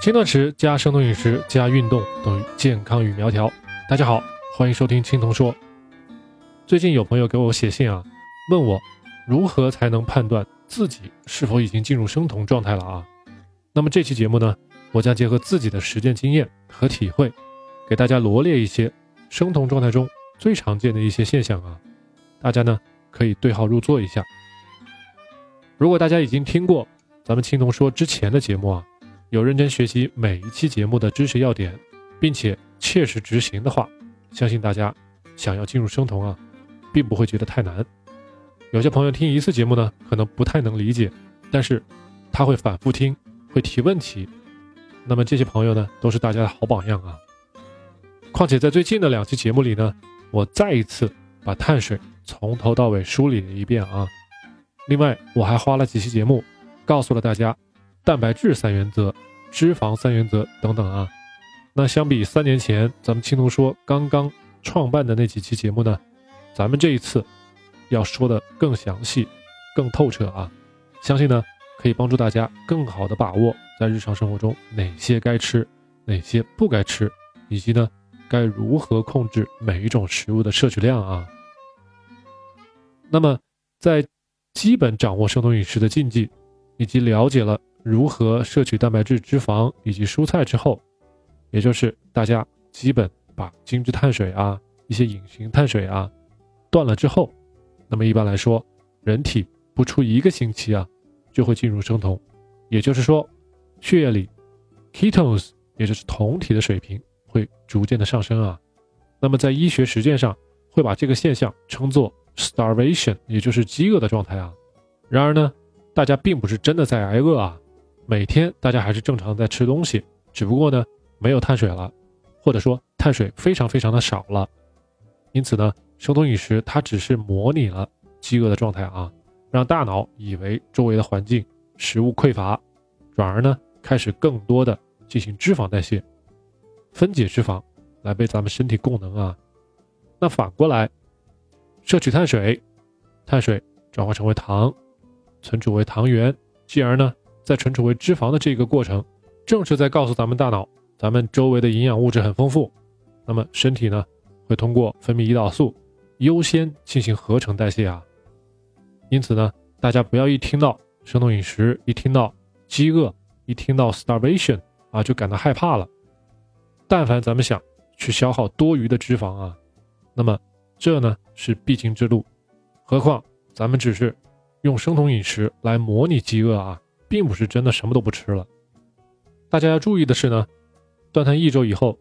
轻断食加生酮饮食加运动等于健康与苗条。大家好，欢迎收听青铜说。最近有朋友给我写信啊，问我如何才能判断自己是否已经进入生酮状态了啊？那么这期节目呢，我将结合自己的实践经验和体会，给大家罗列一些生酮状态中最常见的一些现象啊，大家呢可以对号入座一下。如果大家已经听过咱们青铜说之前的节目啊。有认真学习每一期节目的知识要点，并且切实执行的话，相信大家想要进入生酮啊，并不会觉得太难。有些朋友听一次节目呢，可能不太能理解，但是他会反复听，会提问题。那么这些朋友呢，都是大家的好榜样啊。况且在最近的两期节目里呢，我再一次把碳水从头到尾梳理了一遍啊。另外，我还花了几期节目，告诉了大家。蛋白质三原则、脂肪三原则等等啊，那相比三年前咱们青铜说刚刚创办的那几期节目呢，咱们这一次要说的更详细、更透彻啊，相信呢可以帮助大家更好的把握在日常生活中哪些该吃、哪些不该吃，以及呢该如何控制每一种食物的摄取量啊。那么在基本掌握生酮饮食的禁忌，以及了解了。如何摄取蛋白质、脂肪以及蔬菜之后，也就是大家基本把精致碳水啊、一些隐形碳水啊断了之后，那么一般来说，人体不出一个星期啊，就会进入生酮，也就是说，血液里 ketones 也就是酮体的水平会逐渐的上升啊。那么在医学实践上，会把这个现象称作 starvation，也就是饥饿的状态啊。然而呢，大家并不是真的在挨饿啊。每天大家还是正常在吃东西，只不过呢没有碳水了，或者说碳水非常非常的少了。因此呢，生酮饮食它只是模拟了饥饿的状态啊，让大脑以为周围的环境食物匮乏，转而呢开始更多的进行脂肪代谢，分解脂肪来为咱们身体供能啊。那反过来，摄取碳水，碳水转化成为糖，存储为糖原，继而呢。在存储为脂肪的这个过程，正是在告诉咱们大脑，咱们周围的营养物质很丰富。那么身体呢，会通过分泌胰岛素，优先进行合成代谢啊。因此呢，大家不要一听到生酮饮食，一听到饥饿，一听到 starvation 啊，就感到害怕了。但凡咱们想去消耗多余的脂肪啊，那么这呢是必经之路。何况咱们只是用生酮饮食来模拟饥饿啊。并不是真的什么都不吃了。大家要注意的是呢，断碳一周以后，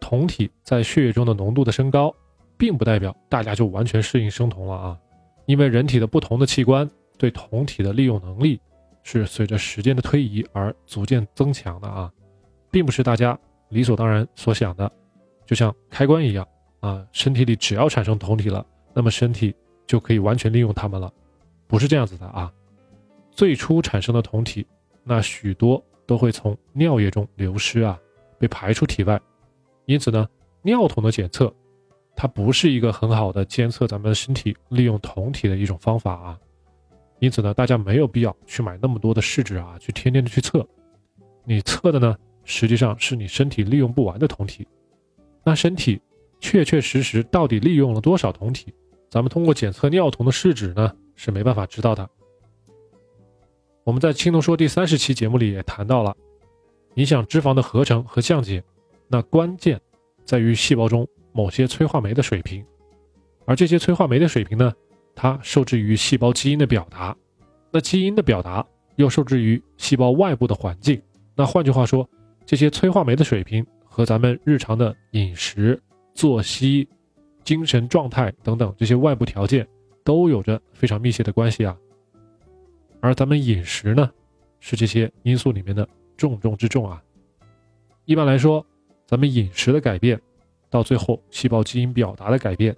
酮体在血液中的浓度的升高，并不代表大家就完全适应生酮了啊。因为人体的不同的器官对酮体的利用能力是随着时间的推移而逐渐增强的啊，并不是大家理所当然所想的，就像开关一样啊，身体里只要产生酮体了，那么身体就可以完全利用它们了，不是这样子的啊。最初产生的酮体，那许多都会从尿液中流失啊，被排出体外。因此呢，尿酮的检测，它不是一个很好的监测咱们身体利用酮体的一种方法啊。因此呢，大家没有必要去买那么多的试纸啊，去天天的去测。你测的呢，实际上是你身体利用不完的酮体。那身体确确实实到底利用了多少酮体，咱们通过检测尿酮的试纸呢，是没办法知道的。我们在青铜说第三十期节目里也谈到了，影响脂肪的合成和降解，那关键在于细胞中某些催化酶的水平，而这些催化酶的水平呢，它受制于细胞基因的表达，那基因的表达又受制于细胞外部的环境。那换句话说，这些催化酶的水平和咱们日常的饮食、作息、精神状态等等这些外部条件都有着非常密切的关系啊。而咱们饮食呢，是这些因素里面的重中之重啊。一般来说，咱们饮食的改变，到最后细胞基因表达的改变，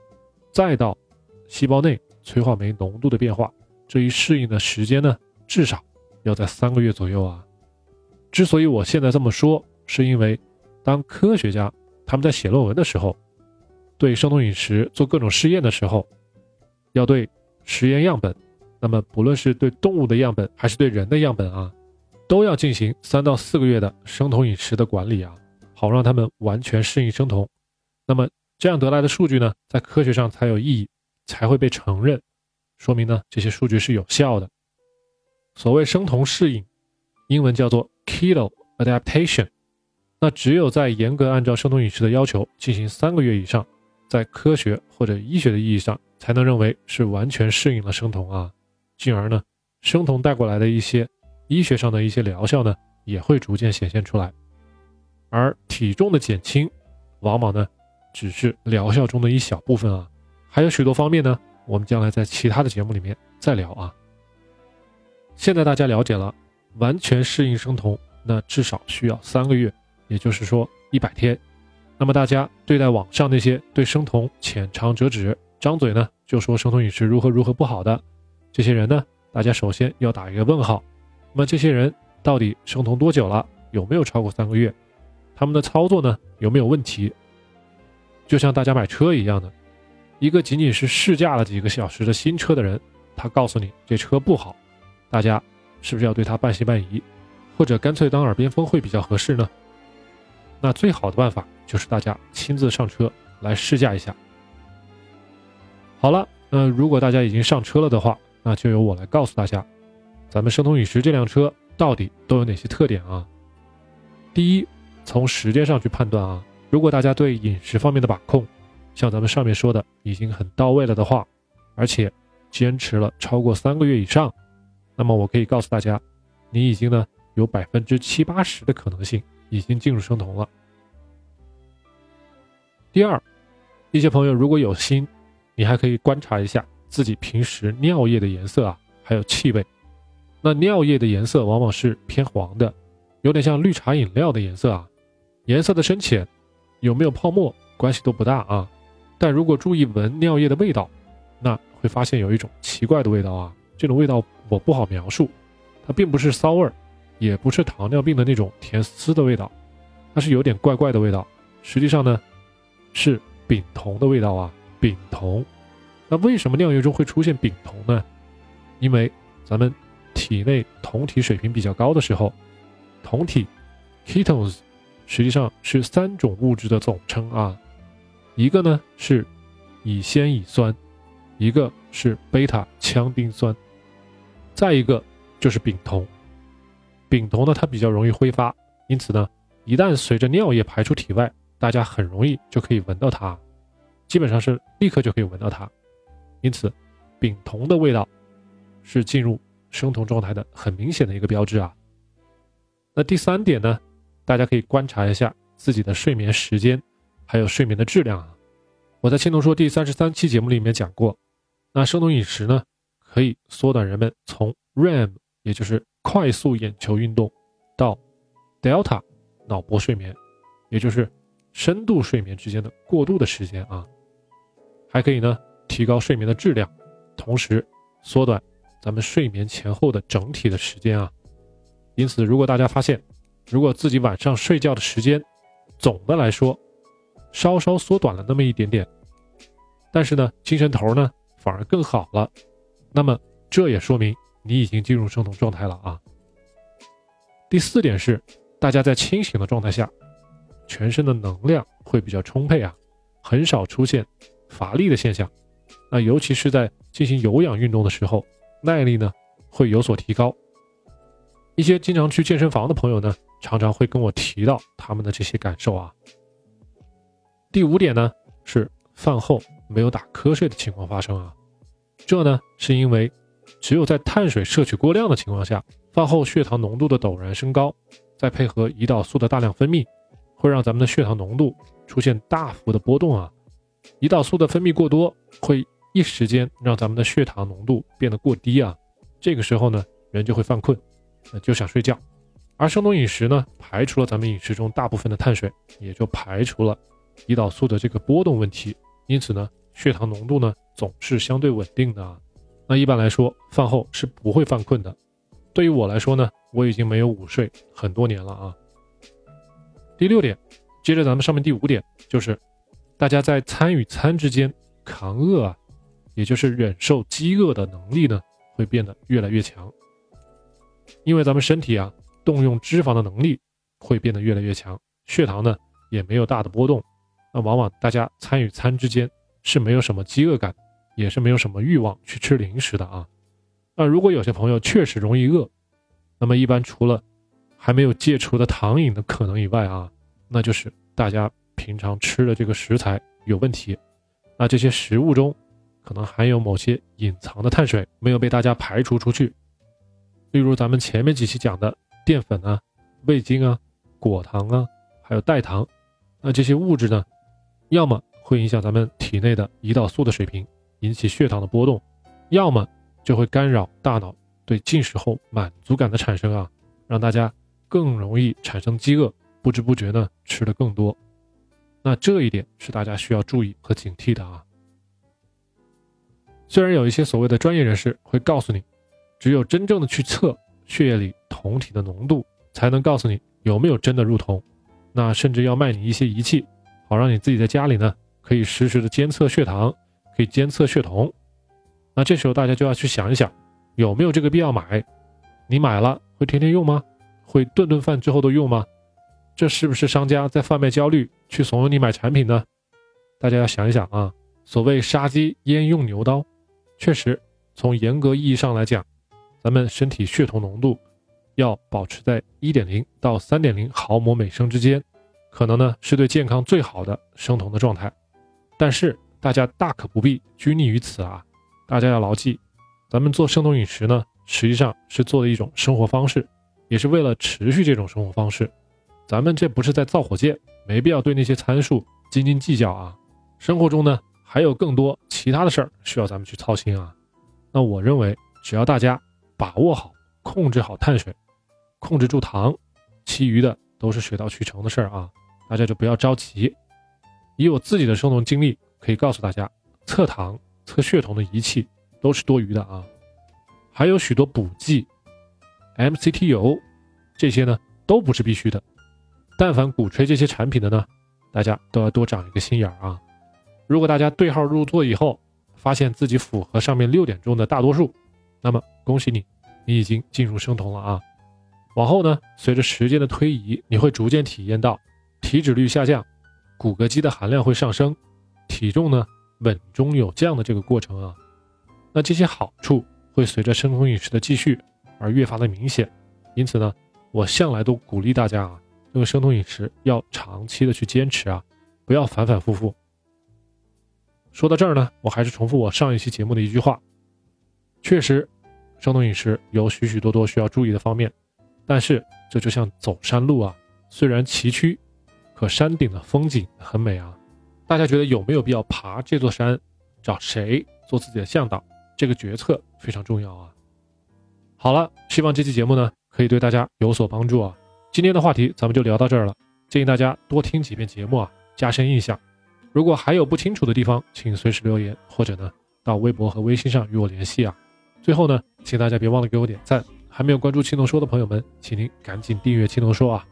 再到细胞内催化酶浓度的变化，这一适应的时间呢，至少要在三个月左右啊。之所以我现在这么说，是因为当科学家他们在写论文的时候，对生酮饮食做各种试验的时候，要对实验样本。那么，不论是对动物的样本还是对人的样本啊，都要进行三到四个月的生酮饮食的管理啊，好让他们完全适应生酮。那么这样得来的数据呢，在科学上才有意义，才会被承认，说明呢这些数据是有效的。所谓生酮适应，英文叫做 keto adaptation。那只有在严格按照生酮饮食的要求进行三个月以上，在科学或者医学的意义上，才能认为是完全适应了生酮啊，进而呢，生酮带过来的一些医学上的一些疗效呢，也会逐渐显现出来。而体重的减轻，往往呢，只是疗效中的一小部分啊，还有许多方面呢，我们将来在其他的节目里面再聊啊。现在大家了解了，完全适应生酮，那至少需要三个月，也就是说一百天。那么大家对待网上那些对生酮浅尝辄止、张嘴呢就说生酮饮食如何如何不好的这些人呢，大家首先要打一个问号。那么这些人到底生酮多久了？有没有超过三个月？他们的操作呢有没有问题？就像大家买车一样的，一个仅仅是试驾了几个小时的新车的人，他告诉你这车不好。大家是不是要对他半信半疑，或者干脆当耳边风会比较合适呢？那最好的办法就是大家亲自上车来试驾一下。好了，那如果大家已经上车了的话，那就由我来告诉大家，咱们生酮饮食这辆车到底都有哪些特点啊？第一，从时间上去判断啊，如果大家对饮食方面的把控，像咱们上面说的已经很到位了的话，而且坚持了超过三个月以上。那么我可以告诉大家，你已经呢有百分之七八十的可能性已经进入生酮了。第二，一些朋友如果有心，你还可以观察一下自己平时尿液的颜色啊，还有气味。那尿液的颜色往往是偏黄的，有点像绿茶饮料的颜色啊。颜色的深浅，有没有泡沫关系都不大啊。但如果注意闻尿液的味道，那会发现有一种奇怪的味道啊。这种味道我不好描述，它并不是骚味儿，也不是糖尿病的那种甜丝的味道，它是有点怪怪的味道。实际上呢，是丙酮的味道啊，丙酮。那为什么尿液中会出现丙酮呢？因为咱们体内酮体水平比较高的时候，酮体 ketones 实际上是三种物质的总称啊，一个呢是乙酰乙酸，一个是贝塔羟丁酸。再一个就是丙酮，丙酮呢它比较容易挥发，因此呢，一旦随着尿液排出体外，大家很容易就可以闻到它，基本上是立刻就可以闻到它，因此，丙酮的味道是进入生酮状态的很明显的一个标志啊。那第三点呢，大家可以观察一下自己的睡眠时间，还有睡眠的质量啊。我在青铜说第三十三期节目里面讲过，那生酮饮食呢？可以缩短人们从 REM，也就是快速眼球运动，到 Delta 脑波睡眠，也就是深度睡眠之间的过渡的时间啊，还可以呢提高睡眠的质量，同时缩短咱们睡眠前后的整体的时间啊。因此，如果大家发现，如果自己晚上睡觉的时间总的来说稍稍缩短了那么一点点，但是呢精神头呢反而更好了。那么这也说明你已经进入生酮状态了啊。第四点是，大家在清醒的状态下，全身的能量会比较充沛啊，很少出现乏力的现象。那尤其是在进行有氧运动的时候，耐力呢会有所提高。一些经常去健身房的朋友呢，常常会跟我提到他们的这些感受啊。第五点呢是饭后没有打瞌睡的情况发生啊。这呢，是因为只有在碳水摄取过量的情况下，饭后血糖浓度的陡然升高，再配合胰岛素的大量分泌，会让咱们的血糖浓度出现大幅的波动啊。胰岛素的分泌过多，会一时间让咱们的血糖浓度变得过低啊。这个时候呢，人就会犯困，就想睡觉。而生酮饮食呢，排除了咱们饮食中大部分的碳水，也就排除了胰岛素的这个波动问题。因此呢，血糖浓度呢。总是相对稳定的啊，那一般来说饭后是不会犯困的。对于我来说呢，我已经没有午睡很多年了啊。第六点，接着咱们上面第五点，就是大家在餐与餐之间扛饿啊，也就是忍受饥饿的能力呢，会变得越来越强。因为咱们身体啊，动用脂肪的能力会变得越来越强，血糖呢也没有大的波动。那往往大家餐与餐之间是没有什么饥饿感，也是没有什么欲望去吃零食的啊。那如果有些朋友确实容易饿，那么一般除了还没有戒除的糖瘾的可能以外啊，那就是大家平常吃的这个食材有问题。那这些食物中可能含有某些隐藏的碳水没有被大家排除出去，例如咱们前面几期讲的淀粉啊、味精啊、果糖啊，还有代糖，那这些物质呢，要么会影响咱们体内的胰岛素的水平，引起血糖的波动，要么。就会干扰大脑对进食后满足感的产生啊，让大家更容易产生饥饿，不知不觉呢吃的更多。那这一点是大家需要注意和警惕的啊。虽然有一些所谓的专业人士会告诉你，只有真正的去测血液里酮体的浓度，才能告诉你有没有真的入酮。那甚至要卖你一些仪器，好让你自己在家里呢可以实时的监测血糖，可以监测血酮。那这时候大家就要去想一想，有没有这个必要买？你买了会天天用吗？会顿顿饭之后都用吗？这是不是商家在贩卖焦虑，去怂恿你买产品呢？大家要想一想啊。所谓杀鸡焉用牛刀，确实从严格意义上来讲，咱们身体血酮浓度要保持在一点零到三点零毫摩每升之间，可能呢是对健康最好的生酮的状态。但是大家大可不必拘泥于此啊。大家要牢记，咱们做生酮饮食呢，实际上是做的一种生活方式，也是为了持续这种生活方式。咱们这不是在造火箭，没必要对那些参数斤斤计较啊。生活中呢，还有更多其他的事儿需要咱们去操心啊。那我认为，只要大家把握好、控制好碳水，控制住糖，其余的都是水到渠成的事儿啊。大家就不要着急。以我自己的生酮经历，可以告诉大家，测糖。测血酮的仪器都是多余的啊，还有许多补剂，MCT 油这些呢都不是必须的。但凡鼓吹这些产品的呢，大家都要多长一个心眼儿啊。如果大家对号入座以后，发现自己符合上面六点中的大多数，那么恭喜你，你已经进入生酮了啊。往后呢，随着时间的推移，你会逐渐体验到体脂率下降，骨骼肌的含量会上升，体重呢。稳中有降的这个过程啊，那这些好处会随着生酮饮食的继续而越发的明显。因此呢，我向来都鼓励大家啊，这个生酮饮食要长期的去坚持啊，不要反反复复。说到这儿呢，我还是重复我上一期节目的一句话：确实，生酮饮食有许许多多需要注意的方面，但是这就像走山路啊，虽然崎岖，可山顶的风景很美啊。大家觉得有没有必要爬这座山？找谁做自己的向导？这个决策非常重要啊！好了，希望这期节目呢可以对大家有所帮助啊！今天的话题咱们就聊到这儿了，建议大家多听几遍节目啊，加深印象。如果还有不清楚的地方，请随时留言，或者呢到微博和微信上与我联系啊。最后呢，请大家别忘了给我点赞，还没有关注青龙说的朋友们，请您赶紧订阅青龙说啊！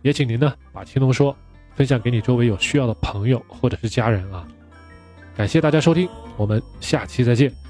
也请您呢把青龙说。分享给你周围有需要的朋友或者是家人啊！感谢大家收听，我们下期再见。